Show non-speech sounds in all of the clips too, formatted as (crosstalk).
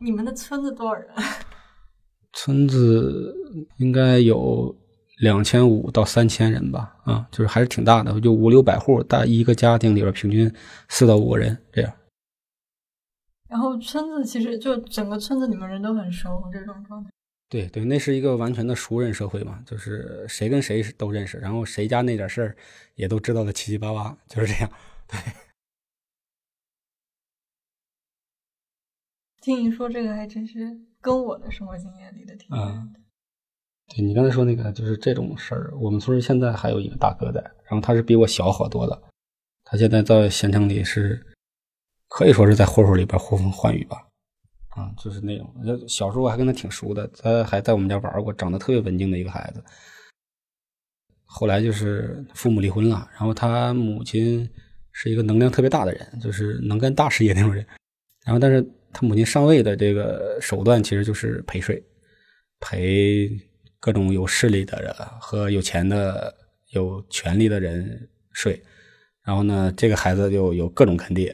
你们的村子多少人？村子应该有两千五到三千人吧，啊，就是还是挺大的，就五六百户，大一个家庭里边平均四到五个人这样。然后村子其实就整个村子，里面人都很熟，这种状态。对对，那是一个完全的熟人社会嘛，就是谁跟谁都认识，然后谁家那点事儿也都知道的七七八八，就是这样。对。听你说这个，还真是跟我的生活经验里的挺远的。对你刚才说那个，就是这种事儿，我们村现在还有一个大哥在，然后他是比我小好多的，他现在在县城里是可以说是在混混里边呼风唤雨吧。啊，就是那种，小时候我还跟他挺熟的，他还在我们家玩过，长得特别文静的一个孩子。后来就是父母离婚了，然后他母亲是一个能量特别大的人，就是能干大事业那种人。然后，但是他母亲上位的这个手段其实就是陪睡，陪各种有势力的人和有钱的、有权力的人睡。然后呢，这个孩子就有各种坑爹。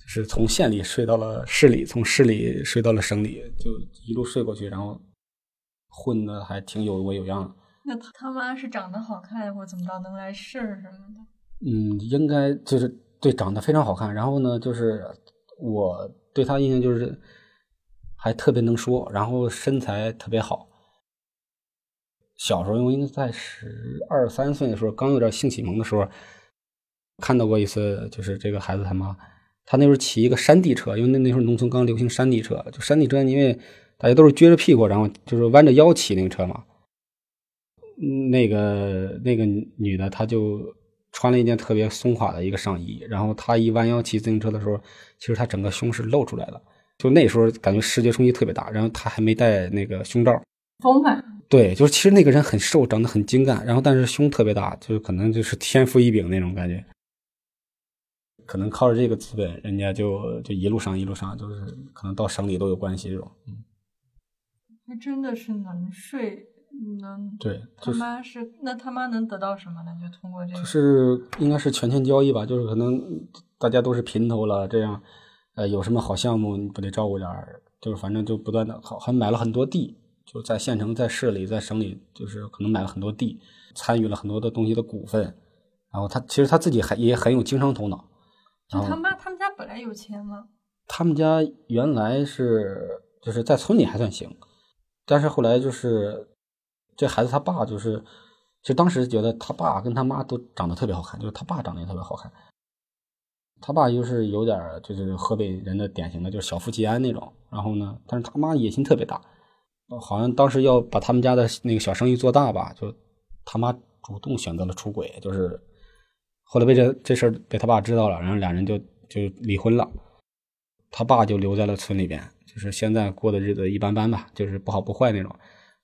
就是从县里睡到了市里，从市里睡到了省里，就一路睡过去，然后混的还挺有模有样的。那他他妈是长得好看，或怎么着能来事什么的？嗯，应该就是对，长得非常好看。然后呢，就是我对他印象就是还特别能说，然后身材特别好。小时候，因为在十二三岁的时候，刚有点性启蒙的时候，看到过一次，就是这个孩子他妈。他那时候骑一个山地车，因为那那时候农村刚流行山地车，就山地车，因为大家都是撅着屁股，然后就是弯着腰骑那个车嘛。那个那个女的，她就穿了一件特别松垮的一个上衣，然后他一弯腰骑自行车的时候，其实他整个胸是露出来的，就那时候感觉视觉冲击特别大。然后他还没戴那个胸罩，丰满。对，就是其实那个人很瘦，长得很精干，然后但是胸特别大，就是可能就是天赋异禀那种感觉。可能靠着这个资本，人家就就一路上一路上，就是可能到省里都有关系这种。嗯，还真的是能睡，能对。他妈是那他妈能得到什么呢？就通过这个，就是应该是权钱交易吧，就是可能大家都是平头了，这样，呃，有什么好项目你不得照顾点儿？就是反正就不断的，好还买了很多地，就在县城、在市里、在省里，就是可能买了很多地，参与了很多的东西的股份。然后他其实他自己还也很有经商头脑。就他妈，他们家本来有钱吗？他们家原来是就是在村里还算行，但是后来就是这孩子他爸就是，就当时觉得他爸跟他妈都长得特别好看，就是他爸长得也特别好看。他爸就是有点就是河北人的典型的，就是小富即安那种。然后呢，但是他妈野心特别大，好像当时要把他们家的那个小生意做大吧，就他妈主动选择了出轨，就是。后来被这这事儿被他爸知道了，然后俩人就就离婚了。他爸就留在了村里边，就是现在过的日子一般般吧，就是不好不坏那种。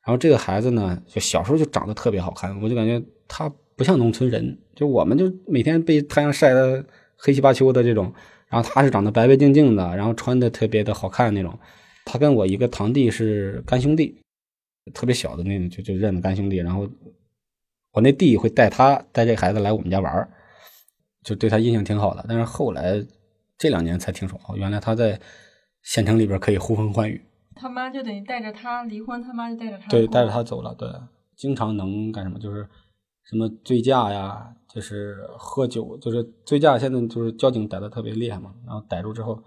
然后这个孩子呢，就小时候就长得特别好看，我就感觉他不像农村人，就我们就每天被太阳晒得黑漆八秋的这种，然后他是长得白白净净的，然后穿的特别的好看那种。他跟我一个堂弟是干兄弟，特别小的那种就就认的干兄弟。然后我那弟会带他带这孩子来我们家玩。就对他印象挺好的，但是后来这两年才听说，哦，原来他在县城里边可以呼风唤雨。他妈就等于带着他离婚，他妈就带着他。对，带着他走了。对，经常能干什么？就是什么醉驾呀，就是喝酒，就是醉驾。现在就是交警逮的特别厉害嘛，然后逮住之后，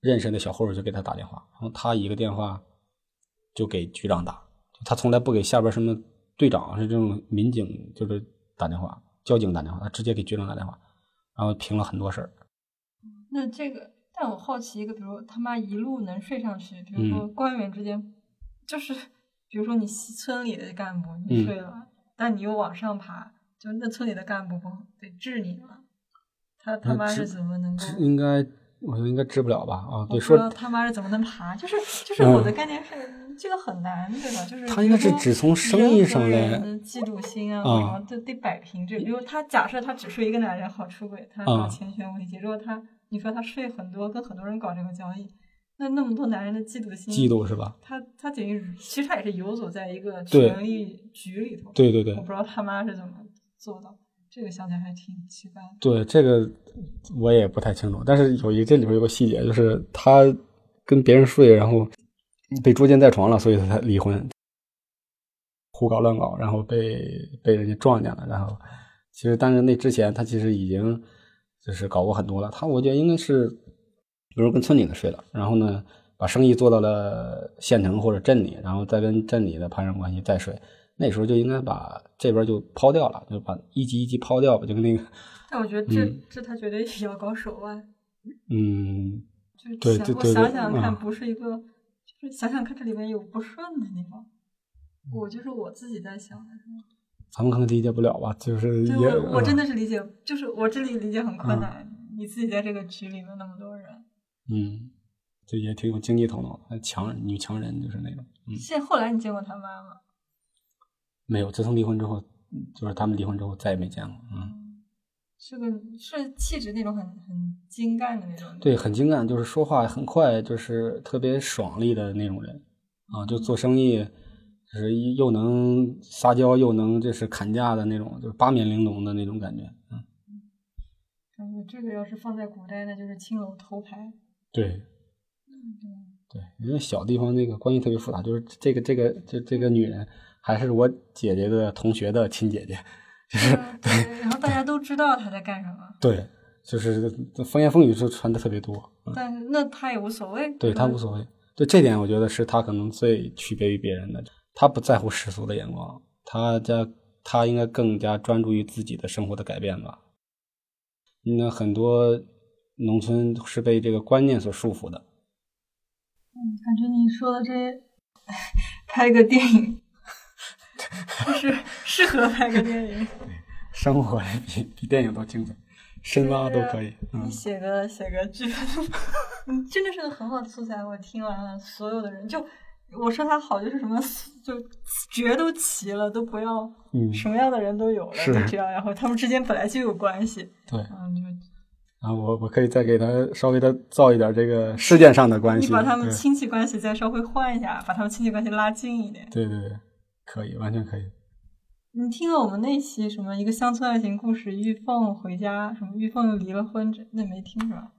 认识的小混混就给他打电话，然后他一个电话就给局长打，他从来不给下边什么队长是这种民警就是打电话，交警打电话，他直接给局长打电话。然后平了很多事儿。那这个，但我好奇一个，比如他妈一路能睡上去，比如说官员之间，就是，比如说你村里的干部你睡了，但你又往上爬，就那村里的干部不得治你吗？他他妈是怎么能够？应该。我觉得应该治不了吧？啊，对，说他妈是怎么能爬？就是就是我的概念是这个很难，对吧？就是他应该是只从生意上来嫉妒心啊，然后得得摆平这。比如他假设他只睡一个男人好出轨，他搞钱权危机。如果他你说他睡很多，跟很多人搞这个交易，那那么多男人的嫉妒心，嫉妒是吧？他他等于其实他也是游走在一个权力局里头。对对对，我不知道他妈是怎么做到。这个想起来还挺奇怪。对这个我也不太清楚，但是有一这里边有个细节，就是他跟别人睡，然后被捉奸在床了，所以他才离婚，胡搞乱搞，然后被被人家撞见了，然后其实但是那之前他其实已经就是搞过很多了，他我觉得应该是比如跟村里的睡了，然后呢把生意做到了县城或者镇里，然后再跟镇里的攀上关系再睡。那时候就应该把这边就抛掉了，就把一级一级抛掉吧，就跟那个。(laughs) 但我觉得这这他绝对要搞手腕。(laughs) 嗯，就是想我想想看，不是一个，就是想想看这里面有不顺的地方。我就是我自己在想的是吗？咱们可能理解不了吧，就是也我我真的是理解，就是我这里理解很困难。你自己在这个局里面那么多人，嗯，就也挺有经济头脑的，强女强人就是那种。现后来你见过他妈吗？没有，自从离婚之后，就是他们离婚之后再也没见过。嗯，是个是气质那种很很精干的那种。对，很精干，就是说话很快，就是特别爽利的那种人啊。就做生意，就是又能撒娇，又能就是砍价的那种，就是八面玲珑的那种感觉。嗯，感觉这个要是放在古代，那就是青楼头牌。对，对，因为小地方那个关系特别复杂，就是这个这个这这个女人。还是我姐姐的同学的亲姐姐，就是对，然后大家都知道她在干什么。对，就是风言风语就传的特别多。但是那她也无所谓。对她无所谓，对这点我觉得是她可能最区别于别人的。他不在乎世俗的眼光，他家他应该更加专注于自己的生活的改变吧。那很多农村是被这个观念所束缚的。嗯，感觉你说的这拍个电影。就是适合拍个电影，(laughs) 生活比比电影都精彩，深挖都可以。你写个写个剧本，(laughs) 真的是个很好的素材。我听完了，所有的人就我说他好，就是什么就角都齐了，都不要，什么样的人都有了，就这样。然后他们之间本来就有关系，对，嗯，就啊，我我可以再给他稍微的造一点这个事件上的关系，你把他们亲戚关系再稍微换一下，把他们亲戚关系拉近一点。对对对。可以，完全可以。你听了我们那期什么一个乡村爱情故事，玉凤回家，什么玉凤又离了婚，这那没听是吧？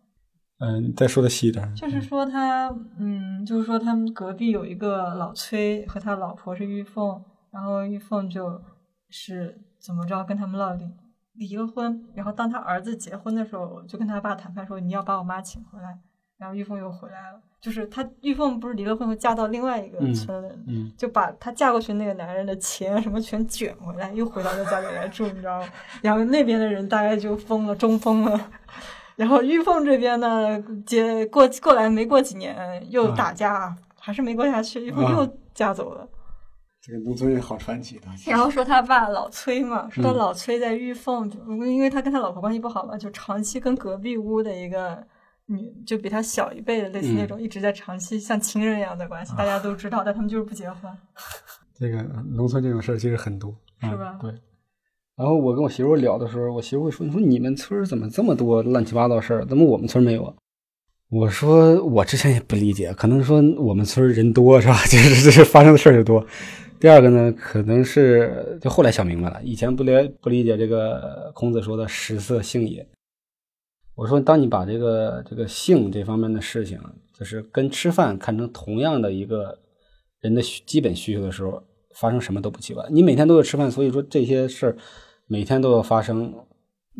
嗯，再说的细一点。就是说他，嗯，就是说他们隔壁有一个老崔和他老婆是玉凤，然后玉凤就是怎么着跟他们闹离离了婚，然后当他儿子结婚的时候，就跟他爸谈判说你要把我妈请回来，然后玉凤又回来了。就是她玉凤不是离了婚后嫁到另外一个村，嗯就把她嫁过去那个男人的钱什么全卷回来，又回到那家里来住，你知道吗？然后那边的人大概就疯了，中疯了。然后玉凤这边呢，接过过来没过几年又打架，还是没过下去，玉凤又嫁走了。这个农村人好传奇的。然后说他爸老崔嘛，说他老崔在玉凤，因为他跟他老婆关系不好嘛，就长期跟隔壁屋的一个。女就比他小一辈的，类似那种一直在长期像情人一样的关系，大家都知道，但他们就是不结婚。这个农村这种事儿其实很多，是吧？对。然后我跟我媳妇聊的时候，我媳妇会说：“你说你们村怎么这么多乱七八糟事儿？怎么我们村没有啊？”我说：“我之前也不理解，可能说我们村人多是吧？(laughs) 就是这发生的事儿就多。第二个呢，可能是就后来想明白了，以前不理不理解这个孔子说的‘食色性也’。”我说，当你把这个这个性这方面的事情，就是跟吃饭看成同样的一个人的基本需求的时候，发生什么都不奇怪。你每天都要吃饭，所以说这些事儿每天都要发生，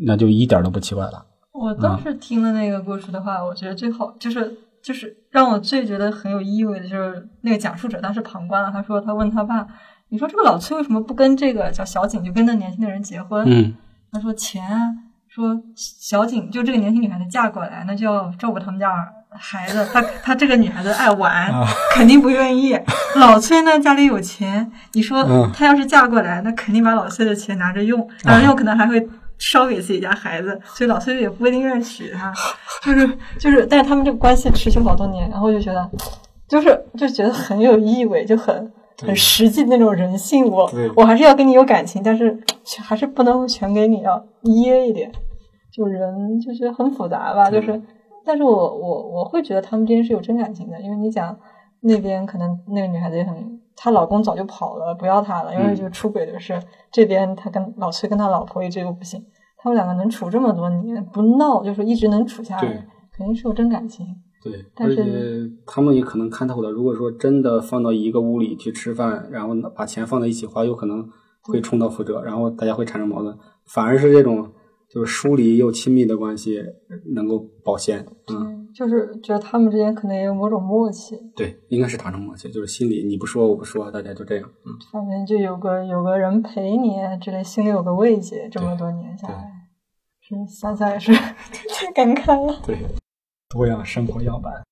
那就一点都不奇怪了。我当时听了那个故事的话，我觉得最好就是就是让我最觉得很有意味的就是那个讲述者当时旁观了，他说他问他爸，你说这个老崔为什么不跟这个叫小景就跟那年轻的人结婚？嗯，他说钱啊。说小景就这个年轻女孩子嫁过来，那就要照顾他们家孩子。她她这个女孩子爱玩，肯定不愿意。(laughs) 老崔呢家里有钱，你说她要是嫁过来，那肯定把老崔的钱拿着用，拿着用可能还会烧给自己家孩子，所以老崔也不一定愿意娶她。(laughs) 就是就是，但是他们这个关系持续好多年，然后就觉得就是就觉得很有意味，就很很实际那种人性。我我还是要跟你有感情，但是还是不能全给你，要噎一点。就人就觉得很复杂吧，就是，但是我我我会觉得他们之间是有真感情的，因为你讲那边可能那个女孩子也很，她老公早就跑了，不要她了，因为就出轨的事。这边他跟老崔跟他老婆一直又不行，他们两个能处这么多年不闹，就是一直能处下来，肯定是有真感情。对，但而且是他们也可能看透了。如果说真的放到一个屋里去吃饭，然后把钱放在一起花，有可能会重蹈覆辙，然后大家会产生矛盾。反而是这种就是疏离又亲密的关系能够保鲜。嗯，就是觉得他们之间可能也有某种默契，对，应该是达成默契，就是心里你不说我不说，大家就这样。嗯，反正就有个有个人陪你之类，心里有个慰藉。这么多年下来，是想想也是 (laughs) 太感慨了。对，多样生活样板。